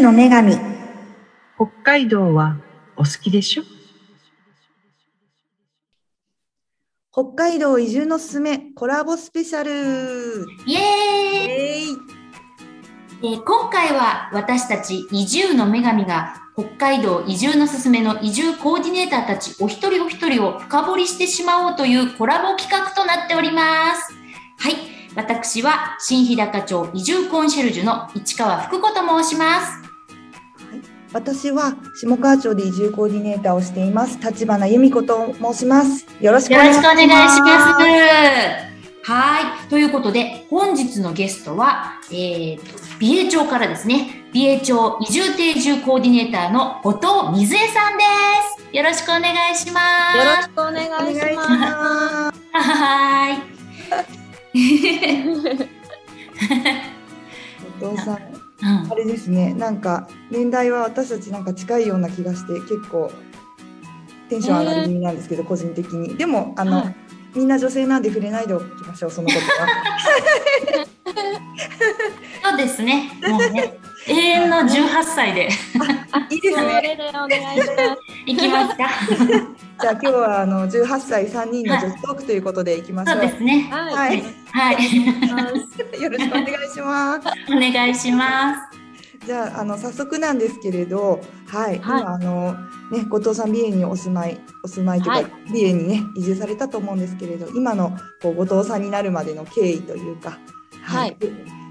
住の女神北海道はお好きでしょ？北海道移住のすすめコラボスペシャルイエーイ、えー今回は私たち移住の女神が北海道移住のすすめの移住コーディネーターたちお一人お一人を深掘りしてしまおうというコラボ企画となっております。はい。私は新日高町移住コンシェルジュの市川福子と申します。私は下川町で移住コーディネーターをしています立花由美子と申しますよろしくお願いします。はい。ということで、本日のゲストは、えーと、美瑛町からですね、美瑛町移住定住コーディネーターの後藤水江さんです。よろしくお願いします。よろしくお願いします。はーい。お父さんうん。あれですね。なんか年代は私たちなんか近いような気がして結構テンション上がり気味なんですけど、個人的に。でもあの、はい。みんな女性なんで触れないでおきましょうそのことは。そうですね。もうね、永遠の18歳で。いいですそねれでお願いします。いきますか。じゃあ今日はあの18歳3人の女子トークということでいきましょそううですね。はい。はい。はい。よろしくお願いします。お願いします。じゃああの早速なんですけれど、はい、はい。今あのね後藤さん美瑛にお住まいお住まいというか、はい。美瑛にね移住されたと思うんですけれど、今のこう後藤さんになるまでの経緯というか、はい。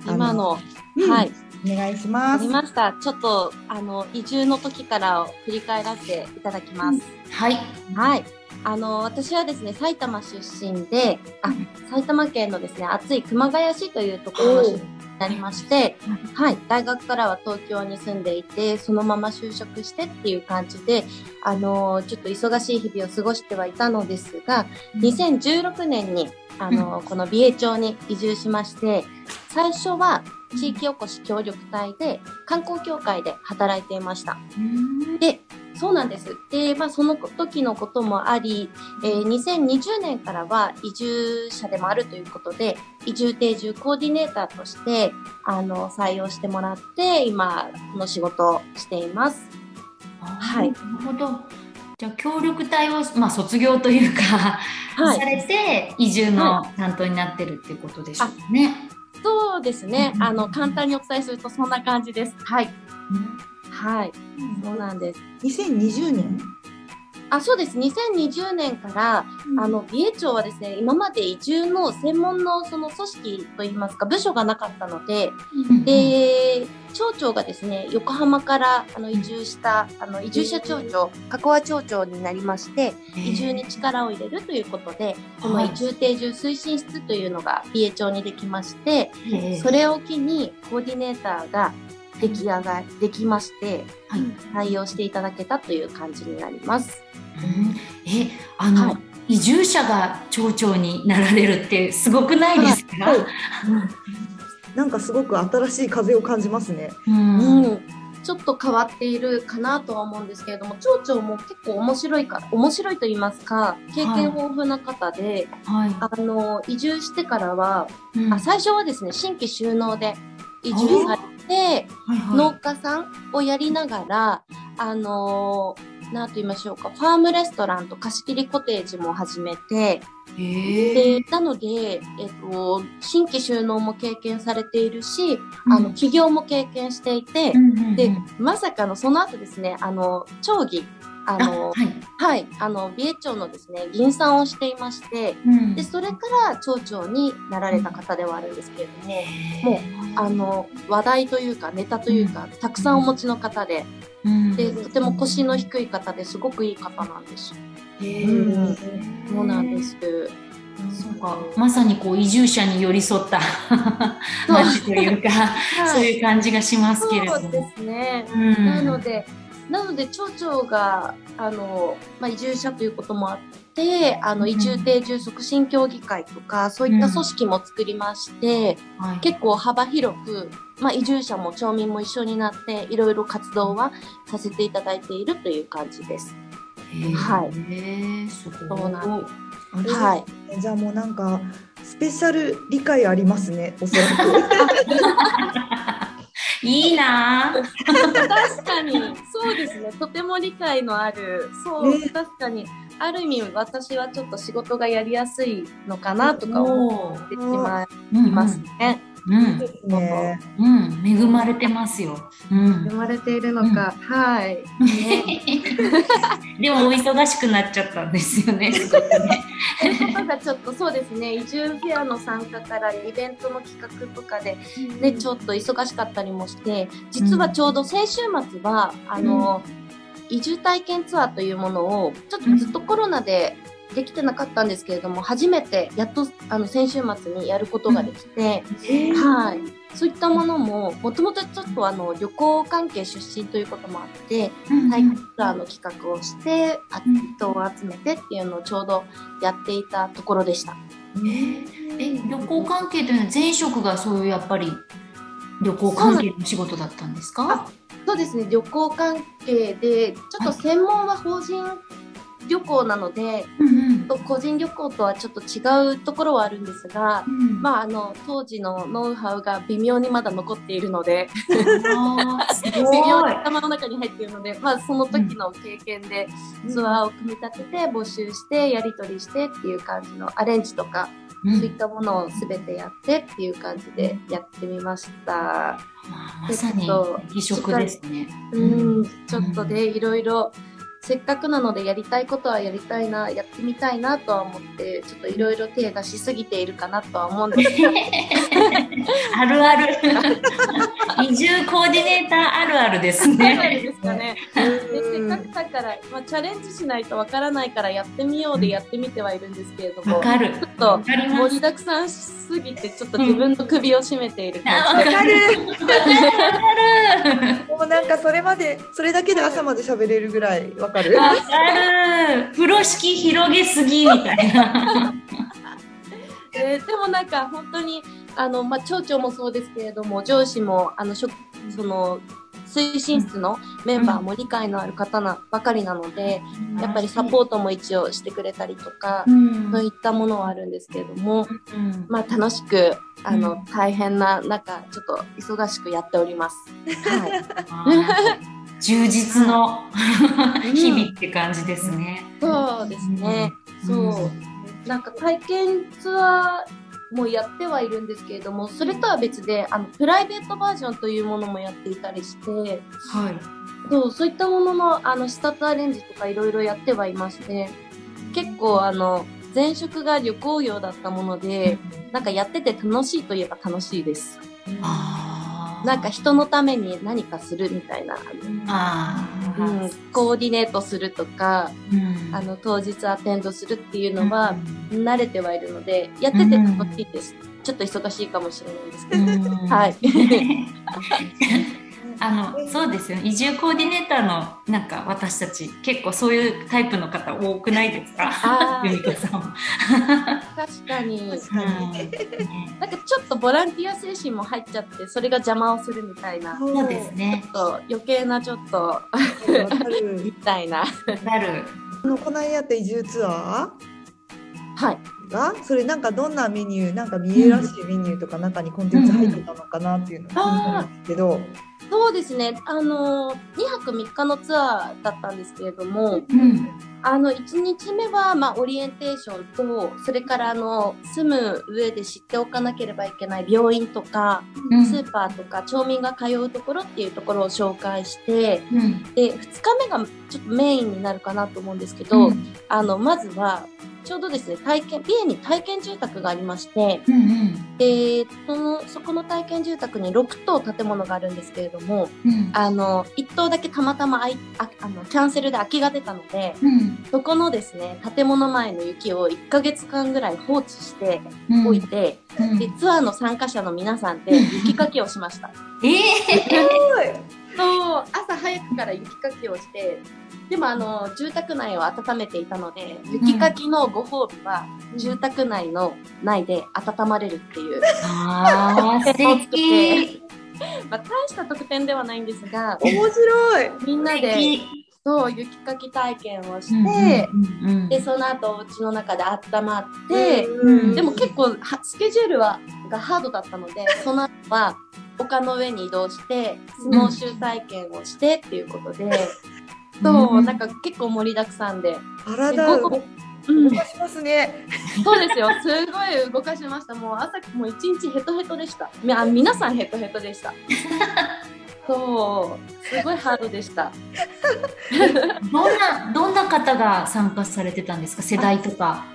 あの今の、うん。はい、お願いしあますり。ました。ちょっと、あの、移住の時からを振り返らせていただきます。はい。はい。あの、私はですね、埼玉出身で、あ、埼玉県のですね、暑い熊谷市というところの出身になりまして、はい。大学からは東京に住んでいて、そのまま就職してっていう感じで、あの、ちょっと忙しい日々を過ごしてはいたのですが、2016年に、あの、この美瑛町に移住しまして、最初は地域おこし協力隊で観光協会で働いていました。で、そうなんです。で、まあその時のこともあり、えー2020年からは移住者でもあるということで、移住定住コーディネーターとして、あの、採用してもらって、今、この仕事をしています。はいなるほど。じゃあ協力隊をまあ卒業というか、はいされて移住の担当になってるっていうことでしょうね。そうですねう。んあの、簡単にお伝えするとそんな感じです。はい。はい。そうなんです。2020年？あ、そうです。2020年から、あの、美瑛町はですね、今まで移住の専門のその組織といいますか、部署がなかったので、うん、で、町長がですね、横浜からあの移住した、あの、移住者町長、加古和町長になりまして、移住に力を入れるということで、この移住定住推進室というのが美瑛町にできまして、ええそれを機にコーディネーターが出来上がり、できまして、はい。採用していただけたという感じになります。うん。え、あの、はい。移住者が町長になられるってすごくないですか？はい。なんかすごく新しい風を感じますね。うん。うん、ちょっと変わっているかなとは思うんですけれども、町長も結構面白いか、面白いと言いますか、経験豊富な方で、はい。あの、移住してからは、うん。あ最初はですね、新規収納で移住されて、はいはい。農家さんをやりながら、あのなんと言いましょうか、ファームレストランと貸し切りコテージも始めて、で、なので、えっと、新規収納も経験されているし、あの、起業も経験していて、で、まさかのその後ですね、あの、町議、ああの、はい。はい、あの、美瑛町のですね、議員さんをしていまして、うん。で、それから町長になられた方ではあるんですけれども、もう、あの、話題というか、ネタというか、たくさんお持ちの方で、うん。で、とても腰の低い方ですごくいい方なんです。へえうん。そうなんです。そうか、まさにこう移住者に寄り添った 街というか、そういう感じがしますけれども。そうですね。うん。なので、なので町長があの、まあ、移住者ということもあってあのうん移住定住促進協議会とかそういった組織も作りまして、はい結構幅広く、まあ、移住者も町民も一緒になっていろいろ活動はさせていただいているという感じです。はい。そうなんあれですねはい。じゃあもうなんかスペシャル理解ありますね、おそらく。いいいな。ぁ。確かに。そうですね。とても理解のある。そう、ね。確かに。ある意味私はちょっと仕事がやりやすいのかなとか思ってしまうんいますね。うんですね。うん、恵まれてますよ。うん生。まれているのか、はい。でもお忙しくなっちゃったんですよね。すごくねちょっとそうですね移住フェアの参加からイベントの企画とかで、ね、ちょっと忙しかったりもして実はちょうど先週末は、あの移住体験ツアーというものをちょっとずっとコロナでできてなかったんですけれども初めてやっとあの先週末にやることができて、はい、そういったものももともとちょっとあの旅行関係出身ということもあって体験ツアーの企画をしてあうん人を集めてっていうのをちょうどやっていたところでした。え、旅行関係というのは前職がそういうやっぱり旅行関係の仕事だったんですか？そうですね。旅行関係でちょっと専門は法人旅行なので、うん個人旅行とはちょっと違うところはあるんですが、うん。まあ、あの当時のノウハウが微妙にまだ残っているので 微。妙に頭の中に入っているので、まあ、その時の経験でツアーを組み立てて募集してやり取りしてっていう感じのアレンジとか、うんそういったものを全てやってっていう感じでやってみました。まさにね。うん、ちょっとでいろいろせっかくなのでやりたいことはやりたいなやってみたいなとは思ってちょっといろいろ手出しすぎているかなとは思うんですが あるある。移住コーディネーターあるあるですね。ですかね。でせっかくだから、まあ、チャレンジしないとわからないからやってみようでやってみてはいるんですけれどもわかる。ちょっとわかります盛りだくさんしすぎてちょっと自分の首を絞めているあ感じでわかる。わかる。もうなんかそれまでそれだけで朝まで喋れるぐらいわかる。わかる？風呂敷広げすぎみたいな。えーでもなんか本当にあの、まあ、町長もそうですけれども上司もあの職その推進室のメンバーも理解のある方なばかりなので、やっぱりサポートも一応してくれたりとか、うん。そういったものはあるんですけれども、うんまあ、楽しくあの、うん。大変な中ちょっと忙しくやっております。はい、充実の日々って感じですね。そうですね、そうなんか体験ツアーもやってはいるんですけれどもそれとは別であのプライベートバージョンというものもやっていたりしてはい。そうそういったもののあの視察アレンジとかいろいろやってはいまして結構あの前職が旅行業だったものでなんかやってて楽しいといえば楽しいです。あーなんか人のために何かするみたいな、あうーん、コーディネートするとかうん。あの当日アテンドするっていうのは慣れてはいるのでやってて楽しいです、ちょっと忙しいかもしれないんですけど、うん。はい あのそうですよね。移住コーディネーターのなんか私たち結構そういうタイプの方多くないですか？あー。由美子さんも。確かに。うんねなんかちょっとボランティア精神も入っちゃってそれが邪魔をするみたいな。ちょそうですね。っと余計なちょっと みたいな。なる。あのこの間やった移住ツアはい。ーが？それなんかどんなメニューなんか見えらしいメニューとか中にコンテンツ入ってたのかなっていうのが気になるんですけど、そうですねあの2泊3日のツアーだったんですけれどもうん。あの1日目は、まあ、オリエンテーションとそれからあの住む上で知っておかなければいけない病院とか、うんスーパーとか町民が通うところっていうところを紹介してうん。で2日目がちょっとメインになるかなと思うんですけど、うんあのまずはちょうどですね体験美瑛に体験住宅がありましてうんでそのそこの体験住宅に6棟建物があるんですけれどもうん。あの1棟だけたまたまあいああのキャンセルで空きが出たのでうん。そこのですね建物前の雪を1ヶ月間ぐらい放置してうん。おいて、うん。でツアーの参加者の皆さんで雪かきをしました。ええ そう。朝早くから雪かきをしてでもあの住宅内を温めていたので雪かきのご褒美は、住宅内の内で温まれるっていう、ああ素敵。まあ、大した特典ではないんですが面白い。みんなでそう雪かき体験をして、うんうんでその後お家の中で温まって、うん。でも結構はスケジュールはがハードだったので その後は丘の上に移動してスノーシュー体験をしてっていうことで、そううん。なんか結構盛りだくさんで、体動うん、かしますね。そうですよ。すごい動かしました。もう朝もう一日ヘトヘトでした。みあ皆さんヘトヘトでした。そうすごいハードでした。どんなどんな方が参加されてたんですか？世代とか。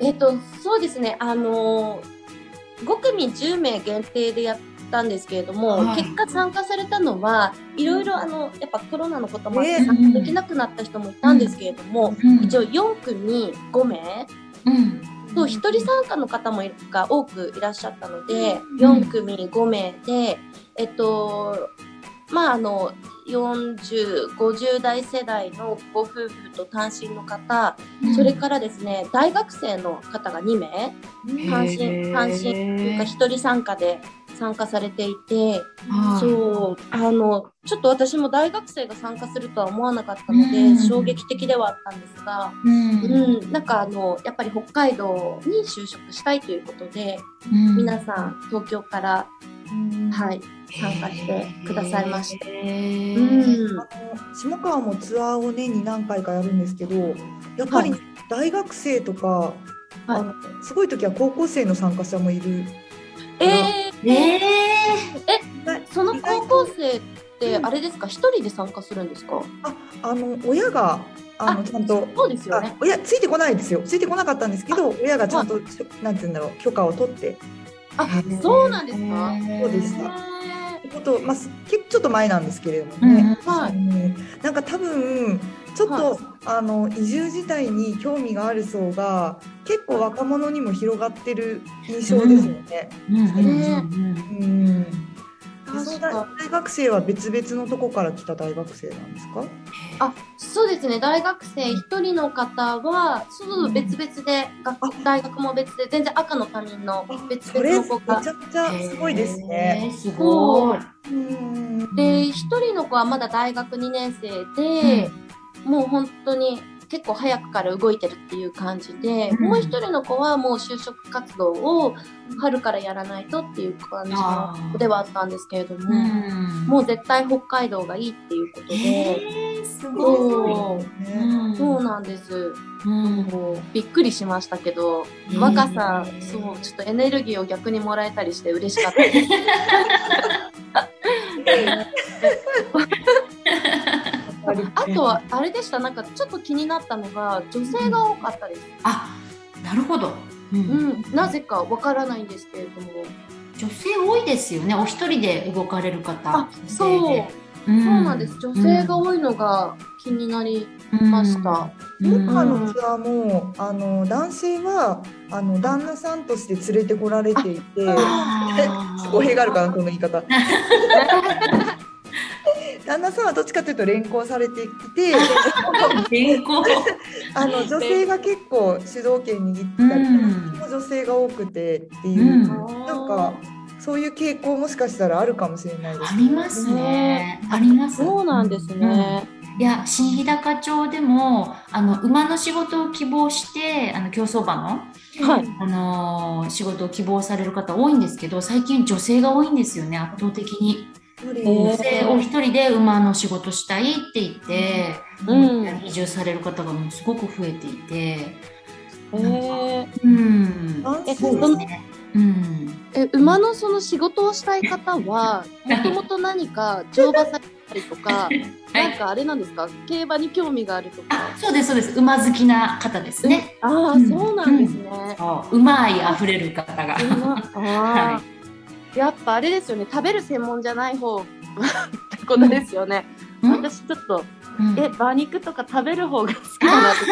えっ、とそうですね。あの5組10名限定でやったんですけれども、はい。結果参加されたのはいろいろあのやっぱコロナのこともあってね参加できなくなった人もいたんですけれども、うん。一応4組5名うん。と1人参加の方もが多くいらっしゃったので、うん。4組5名でえっとまああの4050代世代のご夫婦と単身の方、それからですね大学生の方が2名単身単身というか一人参加で参加されていて、はい。そうあのちょっと私も大学生が参加するとは思わなかったので、うん。衝撃的ではあったんですが、うん。うん、なんかあのやっぱり北海道に就職したいということで、うん。皆さん東京から、はい、参加してくださいました。へうーん。あの下川もツアーを年に何回かやるんですけどやっぱりはい。大学生とか、はい。あのすごい時は高校生の参加者もいる。えー、えその高校生ってあれですか？一人で参加するんですか？ああの親があのあちゃんとあそうですよね。親ついてこないですよ。ついてこなかったんですけど親がちゃんと、なんて言うんだろう許可を取って。あーそうなんですか？そうでした。へこと、まあ、す結構ちょっと前なんですけれどもうんね、はい。うん。なんか多分ちょっと、はいあの移住自体に興味がある層が結構若者にも広がってる印象ですよね。うんうんうんうんでその確か大学生は別々のとこから来た大学生なんですかあそうですね大学生一人の方はそうそう別々で、学大学も別で全然赤の他人の別それめ々の子がちゃくちゃすごいですね。すごい。で一人の子はまだ大学2年生で、もう本当に結構早くから動いてるっていう感じで、うん。もう一人の子はもう就職活動を春からやらないとっていう感じの子ではあったんですけれども、うん。もう絶対北海道がいいっていうことで、えーすごい。そう。ねんそうなんです。びっくりしましたけど、うん。若さ、そう、ちょっとエネルギーを逆にもらえたりして嬉しかったです。あとは、あれでした、なんかちょっと気になったのが、女性が多かったです。あ、なるほど。ううんん、なぜかわからないんですけれども。女性多いですよね。お一人で動かれる方。あ、そう、女性そうでなんです。女性が多いのが気になりました。うん今のツアーもあの男性はあの旦那さんとして連れてこられていて 語弊があるかなこの言い方 旦那さんはどっちかというと連行されてきて。あの女性が結構主導権握ったり、うん女性が多くてっていう、うんなんかそういう傾向もしかしたらあるかもしれないですありますね。あります。そうなんですね。いや新日高町でもあの馬の仕事を希望してあの競走馬の、はい。あのー仕事を希望される方多いんですけど最近女性が多いんですよね圧倒的に。お一人で馬の仕事したいって言って、うん。移住される方がもうすごく増えていて。えー。うん。え男性そう。ですね。うん。え馬のその仕事をしたい方はもともと何か乗馬されたりとか なんかあれなんですか？競馬に興味があるとか？あ、そうですそうです。馬好きな方ですね。ああ、うん。そうなんですね、そう、馬愛あふれる方が。馬。あー、やっぱあれですよね。食べる専門じゃない方 ってことですよね、うん？私ちょっとうん。え馬肉とか食べる方が好きだな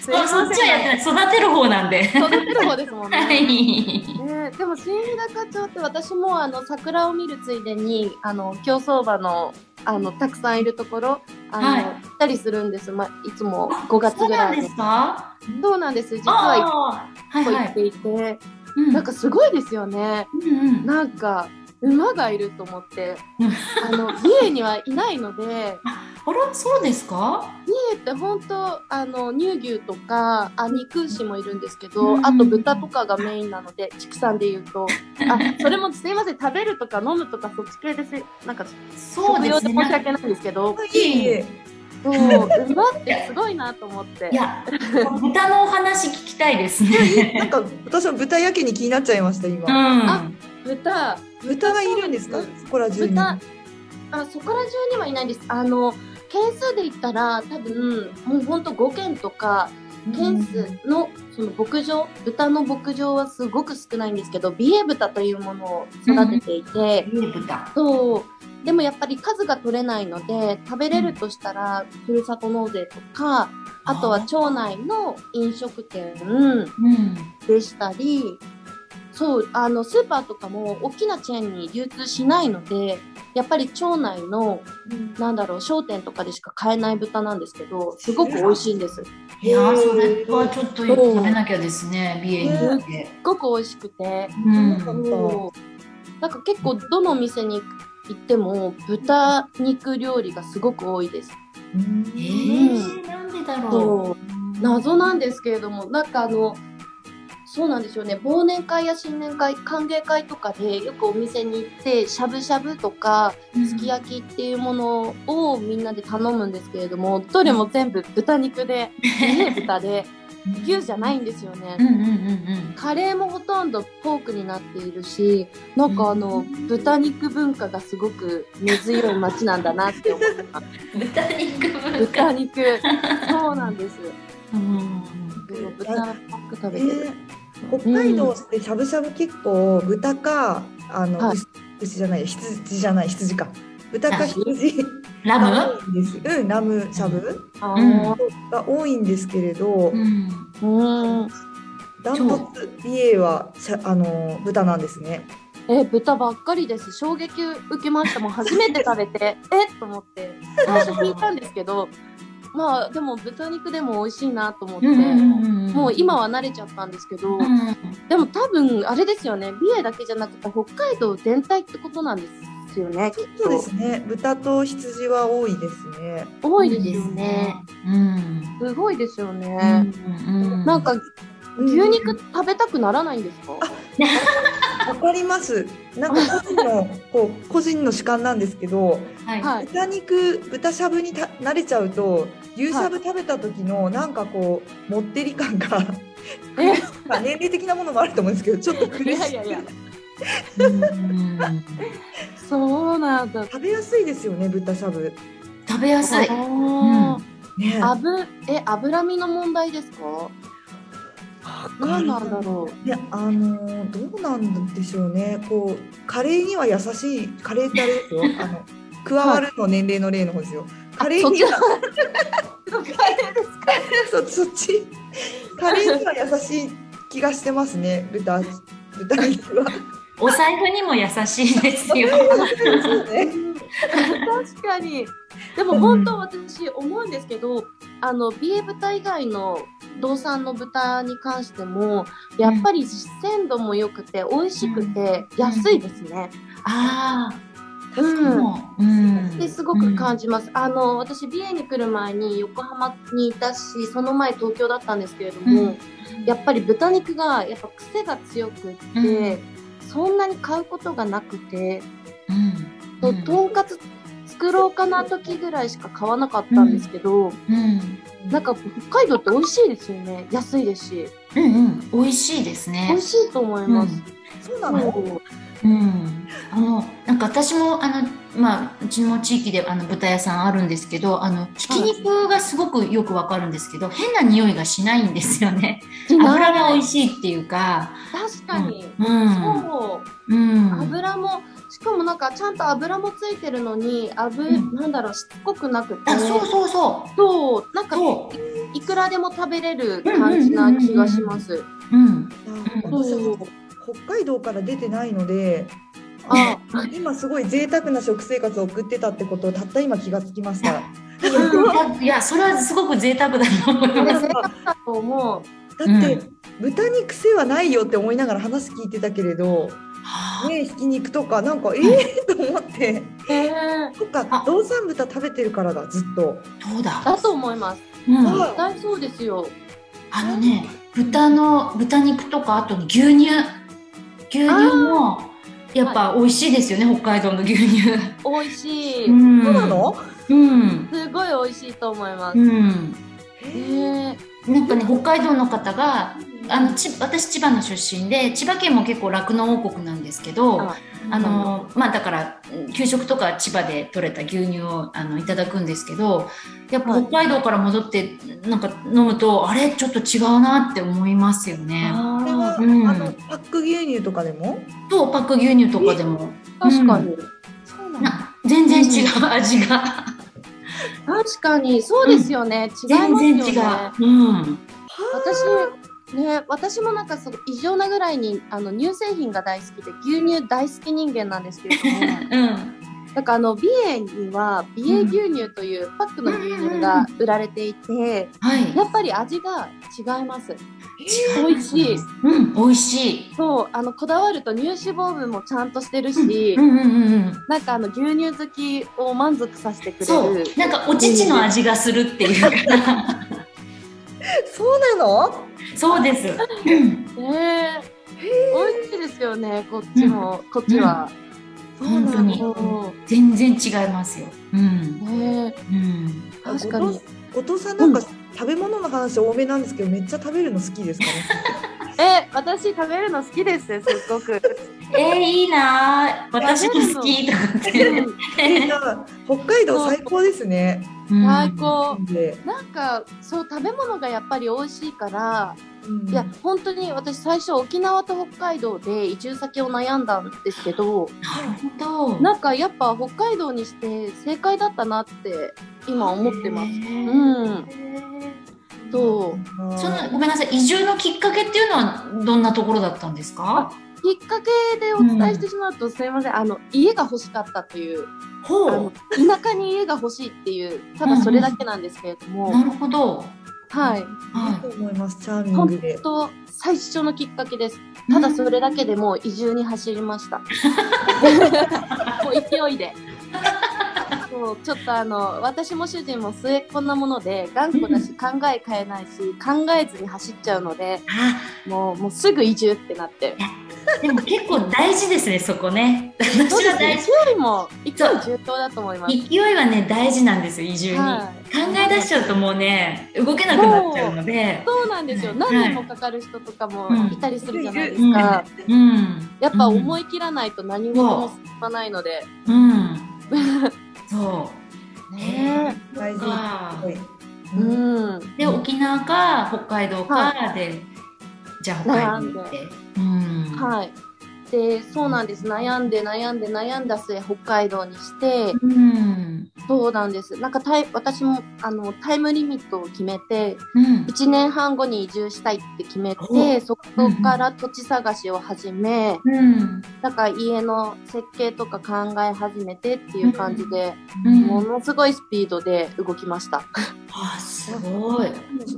そそっちはやってない。育てる方なんで。育てる方ですもんね、はい。ね、でも新日高町って私もあの桜を見るついでにあの競走馬のあのたくさんいるところあの、はい。行ったりするんです、ま、いつも5月ぐらいに。そうなんですか？そうなんです。実は。一個行っていて、うんなんかすごいですよねうんうん。なんか馬がいると思ってうん あの三重にはいないのであら、そうですか？三重って本当あの乳牛とかあ肉牛もいるんですけど、うんあと豚とかがメインなので畜産で言うとあそれもすいません食べるとか飲むとかそっち系ですなんかそうですね。申し訳ないんですけどいえいえ。そう馬ってすごいなと思っていや、豚のお話聞きたいですね。なんか私は豚やけに気になっちゃいましたう今。ん。豚豚がいるんですか？うんそこら中に。豚あそこら中にはいないんですあの件数で言ったら多分もうほんと5件とか件数のその牧場豚の牧場はすごく少ないんですけど美瑛豚というものを育てていて、うん。豚。そうでもやっぱり数が取れないので食べれるとしたらふるさと納税とかあとは町内の飲食店うん。でしたりそうあのスーパーとかも大きなチェーンに流通しないのでやっぱり町内のなんだろう商店とかでしか買えない豚なんですけどすごく美味しいんです。いやー、それはちょっと食べなきゃですね。美瑛に行って。ごく美味しくて、うん。なんか結構どのお店に行っても豚肉料理がすごく多いです。うん。えー、なんでだろう？謎なんですけれどもなんかあのそうなんですよね。忘年会や新年会歓迎会とかでよくお店に行ってしゃぶしゃぶとかすき焼きっていうものをみんなで頼むんですけれどもどれも全部豚肉で家 豚で牛じゃないんですよね。うんうんうんカレーもほとんどポークになっているしなんかあのうん。豚肉文化がすごく根強い街なんだなって思ってますうん。豚肉文化。豚肉。そうなんです。うん。豚ばっか食べてる、えー北海道ってしゃぶしゃぶ結構豚かあの、はい。牛牛じゃない羊じゃない羊か。豚かあ羊ラがム？多いんです。うんラムしゃぶ？が多いんですけれど、うん。うん。ダントツ美瑛はしゃあの豚なんですね。え豚ばっかりです。衝撃受けました。もう初めて食べて。え？っと思って。最初聞いたんですけどまあでも豚肉でも美味しいなと思って、もう今は慣れちゃったんですけど、うん。でも多分あれですよね。美瑛だけじゃなくて北海道全体ってことなんですよねきっとそうですね。豚と羊は多いですね。多いですよね。うん。すごいですようね、ん。なんかうん牛肉食べたくならないんですか、わかります。なんか個人のこう個人の主観なんですけど、はい。はい豚肉豚しゃぶにた慣れちゃうと牛しゃぶ食べた時のなんかこうもってり感が、え？まあ年齢的なものもあると思うんですけど、ちょっと苦しい。いやいやいやうんそうなん。だ食べやすいですよね豚しゃぶ。食べやすい。あーね。あぶえ脂身の問題ですか何なん。だろうね、あのーどうなん。でしょうね。こうカレーには優しいカレーってあれですよ。あの加わるの年齢の例の方ですよ。カレーにはそそっちカレーには優しい気がしてますね。豚豚肉は。お財布にも優しいですよ。確かにでも本当私思うんですけど、あの美瑛豚以外の道産の豚に関してもやっぱり鮮度も良くて美味しくて安いですね。ああ。うんうん。ですごく感じます。あの私美瑛に来る前に横浜にいたしその前東京だったんですけれども、うんやっぱり豚肉がやっぱ癖が強くって、そんなに買うことがなくて、とうん。とんかつ作ろうかな時ぐらいしか買わなかったんですけど、うん。なんか北海道って美味しいですよね安いですしうんうん。美味しいですね。美味しいと思います。そうなの？うん、あのなんか私もあの、まあ、うちの地域であの豚屋さんあるんですけどあのひき肉がすごくよくわかるんですけど、変な匂いがしないんですよね。油が美味しいっていうか、確かに、うん。そう。うん、油もしかもなんかちゃんと油もついてるのに油、うん。なんだろうしつこくなくて。あそうそうそそう。なんかう。そいくらでも食べれる感じな気がします。う、うん、あ私は北海道から出てないので、あ 今すごい贅沢な食生活を送ってたってことをたった今気がつきました。いやいやそれはすごく贅沢だと思いこますだと思う。だって、豚に癖はないよって思いながら話聞いてたけれど、ねひき肉とかなんかええと思ってへえそっかあ道産豚食べてるからだずっとそうだ。だと思います。うん、あ絶対そうですよ。あのね、豚の豚肉とかあとに牛乳、牛乳もやっぱ美味しいですよね、北海道の牛乳。美味しい。うんそうなの？うん。すごい美味しいと思います。うん。へえなんかね北海道の方があのち私千葉の出身で千葉県も結構酪農王国なんですけどああのまあだからうん給食とか千葉で取れた牛乳をあのいただくんですけどやっぱはい。北海道から戻ってなんか飲むとあれ？ちょっと違うなって思いますよね。あうん。あのパック牛乳とかでも？とパック牛乳とかでも。ー確かに、そうなのな全然違う味が確かにそうですよね。違い全ますよね。然違う。うん私ね私もなんかその異常なぐらいにあの乳製品が大好きで牛乳大好き人間なんですけれどもうんなんかあの美瑛には美瑛牛乳というパックの牛乳が売られていて、はいやっぱり味が違います。美味しい。うん美味しい。そうあのこだわると乳脂肪分もちゃんとしてるし、うんうんうんうん。なんかあの牛乳好きを満足させてくれる。なんかお乳の味がするっていうか そうなの？そうです、うんねえ美味しいですよねこっちも、こっちは。本当に。そ全然違いますよ、うん。うねう確かに。後藤さんなんか食べ物の話多めなんですけどめっちゃ食べるの好きですかねえ私食べるの好きですすっごく。えー、いいな。ー私も好きとかって、北海道最高ですね。うん。最高。で、なんかそう食べ物がやっぱり美味しいから、うん。いや本当に私最初沖縄と北海道で移住先を悩んだんですけどなるほどなんかやっぱ北海道にして正解だったなって今思ってます。うんそう。あーそのごめんなさい移住のきっかけっていうのはどんなところだったんですか？きっかけでお伝えしてしまうと、すいません。あの家が欲しかったというあほの田舎に家が欲しいっていうただそれだけなんですけれども、なるほど。はい。い。いはと思います。チャーミン本グで。当最初のきっかけです。いただそれだけでもう移住に走りました。もう勢いで。そうちょっとあの私も主人も末っ子なもので頑固だし考え変えないし考えずに走っちゃうのであ。もうもうすぐ移住ってなって。でも結構大事ですねそこね。私は大事。勢いも勢い重要だと思います。勢いはね大事なんですよ移住に、は考え出しちゃうともうね動けなくなっちゃうので。そうなんですよ。はい。何年もかかる人とかもい。たりするじゃないですうん。か。うん。やっぱ思い切らないと何事も進まないので。うんそう。ね。大事か。すごいえうんうん。で沖縄か北海道かで、じゃあ北海道行って。うん。はい。で、そうなんです。悩んで悩んで悩んだ末、北海道にして、うん。そうなんです。なんかタイ、私も、あの、タイムリミットを決めて、うん。1年半後に移住したいって決めお。て、そこから土地探しを始め、うん。なんか家の設計とか考え始めてっていう感じで、うん。ものすごいスピードで動きました。あすごい。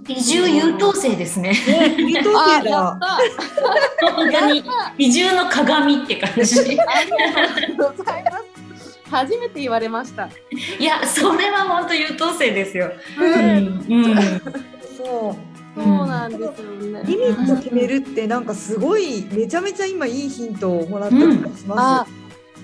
移住優等生ですね。ね優等あ生だ。やった。本当に移住の鏡って感じありがとうございます。初めて言われました。いやそれは本当優等生ですよ、ううん。んうん、そう。そうなんですよね。リミット決めるってなんかすごいめちゃめちゃ今いいヒントをもらった気がしまあ、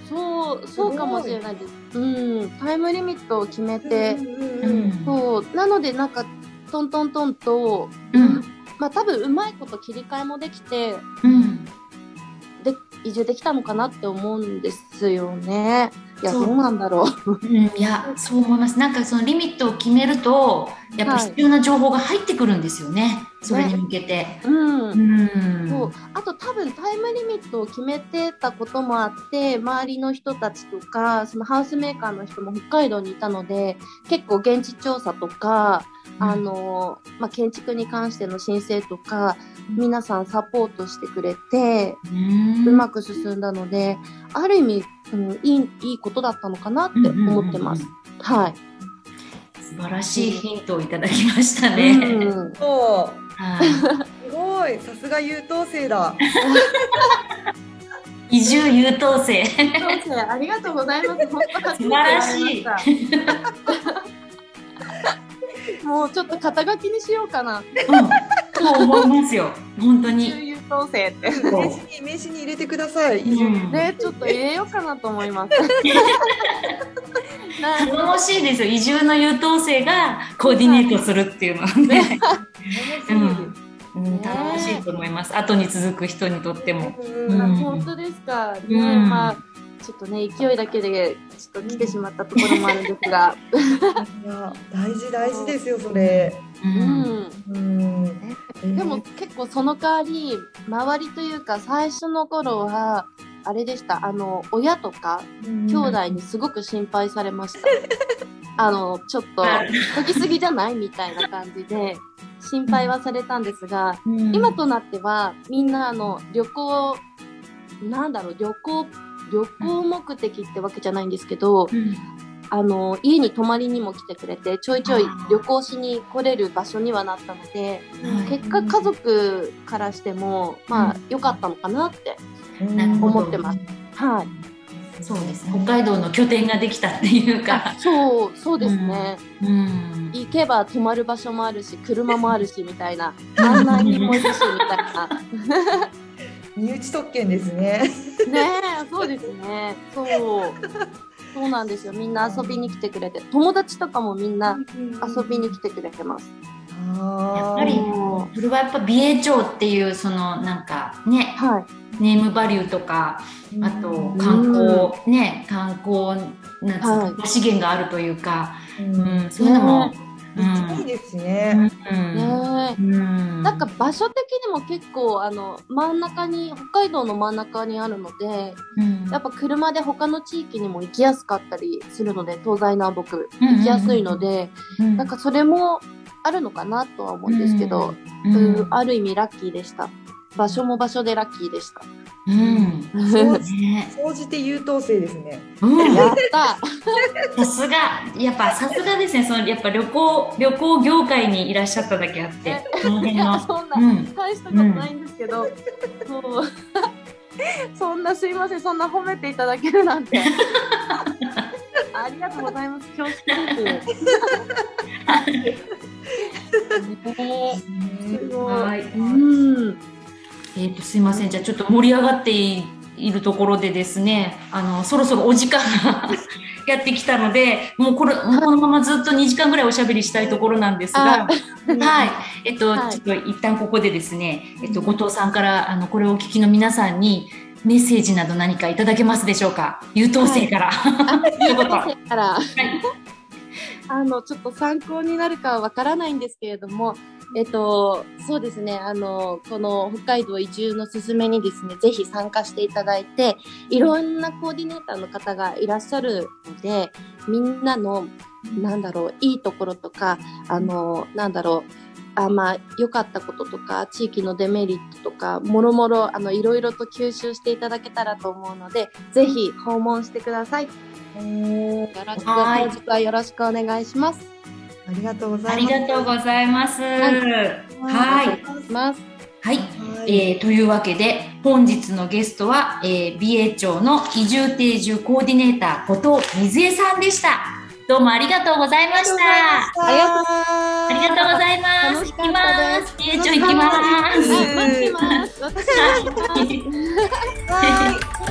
そう、そうかもしれないです。うん、タイムリミットを決めす。て、うんうんううん。んそう、なのでなんか、トントントンと、うん。まあ多分うまいこと切り替えもできて、うん。で、移住できたのかなって思うんですよね。いや、そう。どうなんだろう。うん、いやそう思います。なんかそのリミットを決めるとやっぱはい。必要な情報が入ってくるんですよね、それに向けて。うん。うん。そう。あと多分タイムリミットを決めてたこともあって周りの人たちとかそのハウスメーカーの人も北海道にいたので結構現地調査とか、あのまあ、建築に関しての申請とか皆さんサポートしてくれてうんうまく進んだのである意味、うん、いいいいことだったのかなって思ってます。はい、素晴らしいヒントをいただきましたね。うんそうはいすごいさすが優等生だ。移住優等生。ありがとうございます。本当素晴らしい。もうちょっと肩書きにしようかな。うん、そう思いますよ。本当に。優等生って。名刺に名刺に入れてください。うんね、ちょっと入れようかなと思います。な 頼もしいですよ。移住の優等生がコーディネートするっていうのはね。うん うん、頼もしいと思います。後に続く人にとっても。うんうん本当ですか。ね、うんまあ。ちょっとね、勢いだけで、ちょっと来てしまったところもあるんですが。いや大事大事ですよそれ。う。うんん。うん。でも結構その代わり周りというか最初の頃はあれでしたあの親とか兄弟にすごく心配されました、あのちょっとある研ぎすぎじゃないみたいな感じで心配はされたんですが、うん今となってはみんなあの旅行なんだろう旅行旅行目的ってわけじゃないんですけど、うんあの家に泊まりにも来てくれてちょいちょい旅行しに来れる場所にはなったので、はい結果家族からしてもまあ良かったのかなって思ってます。はい。そうですね。北海道の拠点ができたっていうか。そうそうですね。うん。行けば泊まる場所もあるし車もあるしみたいな案内人もいるしみたいな。身内特権ですね。ねえそうですね。そうそうなんですよ。みんな遊びに来てくれて友達とかもみんな遊びに来てくれてます。あやっぱりもそれはやっぱ美瑛町っていうそのなんかねはい。ネームバリューとかあと観光ね観光なんか資源があるというか、うんうん、そういうのも、いいですうん。ね。なんか場所的にも結構あの真ん中に北海道の真ん中にあるのでうん。やっぱ車で他の地域にも行きやすかったりするので東西南北行きやすいので、うん。なんかそれもあるのかなとは思うんですけど、うん。うんある意味ラッキーでした場所も場所でラッキーでした。うん。そうね総じて優等生ですね。うん。やった。さすが。やっぱさすがですね。そのやっぱ旅行旅行業界にいらっしゃっただけあって。その辺いやの。そんな、うん。大したことないんですけど、そう そんなすいません。そんな褒めていただけるなんて。ありがとうございます。恐縮です。ね。すごい。はい。うんえー、とすいません。じゃあちょっと盛り上がっているところでですねあのそろそろお時間が やってきたのでもうこれこのままずっと2時間ぐらいおしゃべりしたいところなんですが。はい、えっと、はい。ちょっと一旦ここでですね、えっと、後藤さんから、あの、これをお聞きの皆さんに。メッセージなど何かいただけますでしょうか？優等生から、あのちょっと参考になるかはわからないんですけれども、えっと、そうですね、あの、この北海道移住のすすめにですね、ぜひ参加していただいて、いろんなコーディネーターの方がいらっしゃるので、みんなの、なんだろう、いいところとか、あの、なんだろう、あまあ、良かったこととか、地域のデメリットとか、もろもろ、あの、いろいろと吸収していただけたらと思うので、ぜひ訪問してください。よろしく、はい本日はよろしくお願いします。ありがとうござあいます。りがとうございます。はい。はい。えーというわけで、本日のゲストは、えー、美瑛町の移住定住コーディネーター、後藤水江さんでした。どうもありがとうございました。ありがとうございました。ありがとうございます。行きますす。美瑛町行きます。はい。